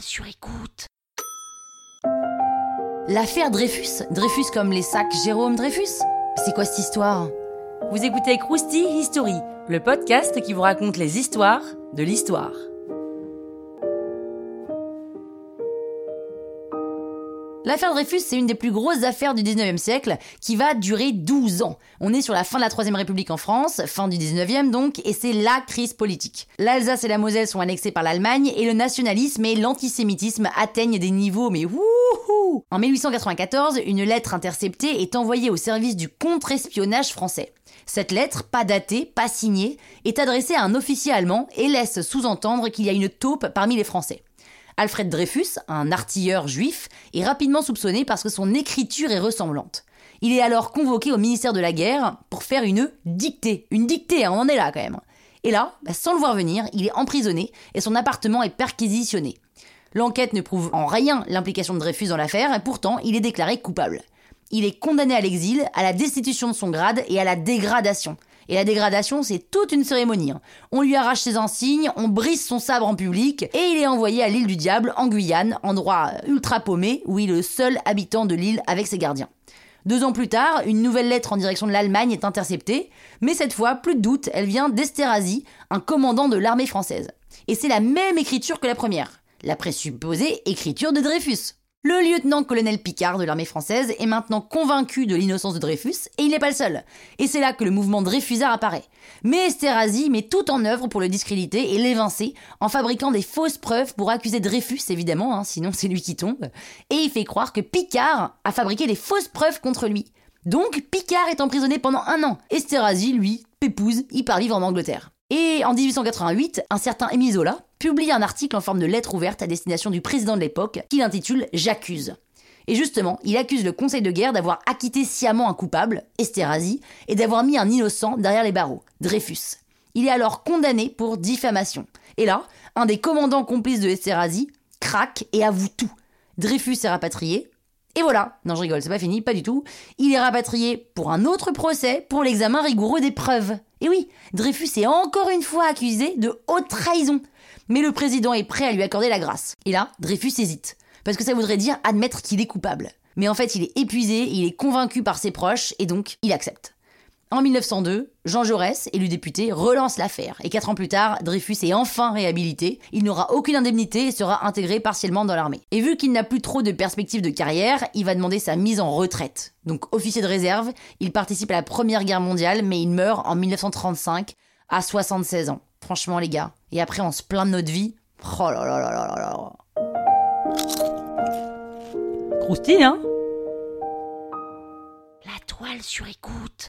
sur écoute. L'affaire Dreyfus Dreyfus comme les sacs Jérôme Dreyfus C'est quoi cette histoire? Vous écoutez Krusty History, le podcast qui vous raconte les histoires de l'histoire. L'affaire Dreyfus, c'est une des plus grosses affaires du 19e siècle qui va durer 12 ans. On est sur la fin de la Troisième République en France, fin du 19e donc, et c'est la crise politique. L'Alsace et la Moselle sont annexées par l'Allemagne et le nationalisme et l'antisémitisme atteignent des niveaux mais wouhou En 1894, une lettre interceptée est envoyée au service du contre-espionnage français. Cette lettre, pas datée, pas signée, est adressée à un officier allemand et laisse sous-entendre qu'il y a une taupe parmi les Français. Alfred Dreyfus, un artilleur juif, est rapidement soupçonné parce que son écriture est ressemblante. Il est alors convoqué au ministère de la Guerre pour faire une dictée. Une dictée, hein, on en est là quand même. Et là, bah, sans le voir venir, il est emprisonné et son appartement est perquisitionné. L'enquête ne prouve en rien l'implication de Dreyfus dans l'affaire, et pourtant il est déclaré coupable. Il est condamné à l'exil, à la destitution de son grade et à la dégradation. Et la dégradation, c'est toute une cérémonie. hein. On lui arrache ses insignes, on brise son sabre en public, et il est envoyé à l'île du Diable, en Guyane, endroit ultra paumé, où il est le seul habitant de l'île avec ses gardiens. Deux ans plus tard, une nouvelle lettre en direction de l'Allemagne est interceptée, mais cette fois, plus de doute, elle vient d'Esterhazy, un commandant de l'armée française. Et c'est la même écriture que la première, la présupposée écriture de Dreyfus. Le lieutenant-colonel Picard de l'armée française est maintenant convaincu de l'innocence de Dreyfus, et il n'est pas le seul. Et c'est là que le mouvement Dreyfusard apparaît. Mais Esterhazy met tout en œuvre pour le discréditer et l'évincer, en fabriquant des fausses preuves pour accuser Dreyfus, évidemment, hein, sinon c'est lui qui tombe. Et il fait croire que Picard a fabriqué des fausses preuves contre lui. Donc Picard est emprisonné pendant un an. Esterhazy, lui, pépouze, il part vivre en Angleterre. Et en 1888, un certain Émile publie un article en forme de lettre ouverte à destination du président de l'époque qu'il intitule J'accuse. Et justement, il accuse le Conseil de guerre d'avoir acquitté sciemment un coupable, Esterhazy, et d'avoir mis un innocent derrière les barreaux, Dreyfus. Il est alors condamné pour diffamation. Et là, un des commandants complices de Esterhazy craque et avoue tout. Dreyfus est rapatrié. Et voilà, non je rigole, c'est pas fini, pas du tout. Il est rapatrié pour un autre procès pour l'examen rigoureux des preuves. Et oui, Dreyfus est encore une fois accusé de haute trahison. Mais le président est prêt à lui accorder la grâce. Et là, Dreyfus hésite. Parce que ça voudrait dire admettre qu'il est coupable. Mais en fait, il est épuisé, il est convaincu par ses proches, et donc il accepte. En 1902, Jean Jaurès, élu député, relance l'affaire. Et quatre ans plus tard, Dreyfus est enfin réhabilité. Il n'aura aucune indemnité et sera intégré partiellement dans l'armée. Et vu qu'il n'a plus trop de perspectives de carrière, il va demander sa mise en retraite. Donc officier de réserve, il participe à la Première Guerre mondiale, mais il meurt en 1935 à 76 ans. Franchement les gars. Et après on se plaint de notre vie. Oh là là là là là là. Krusty, hein? La toile sur écoute.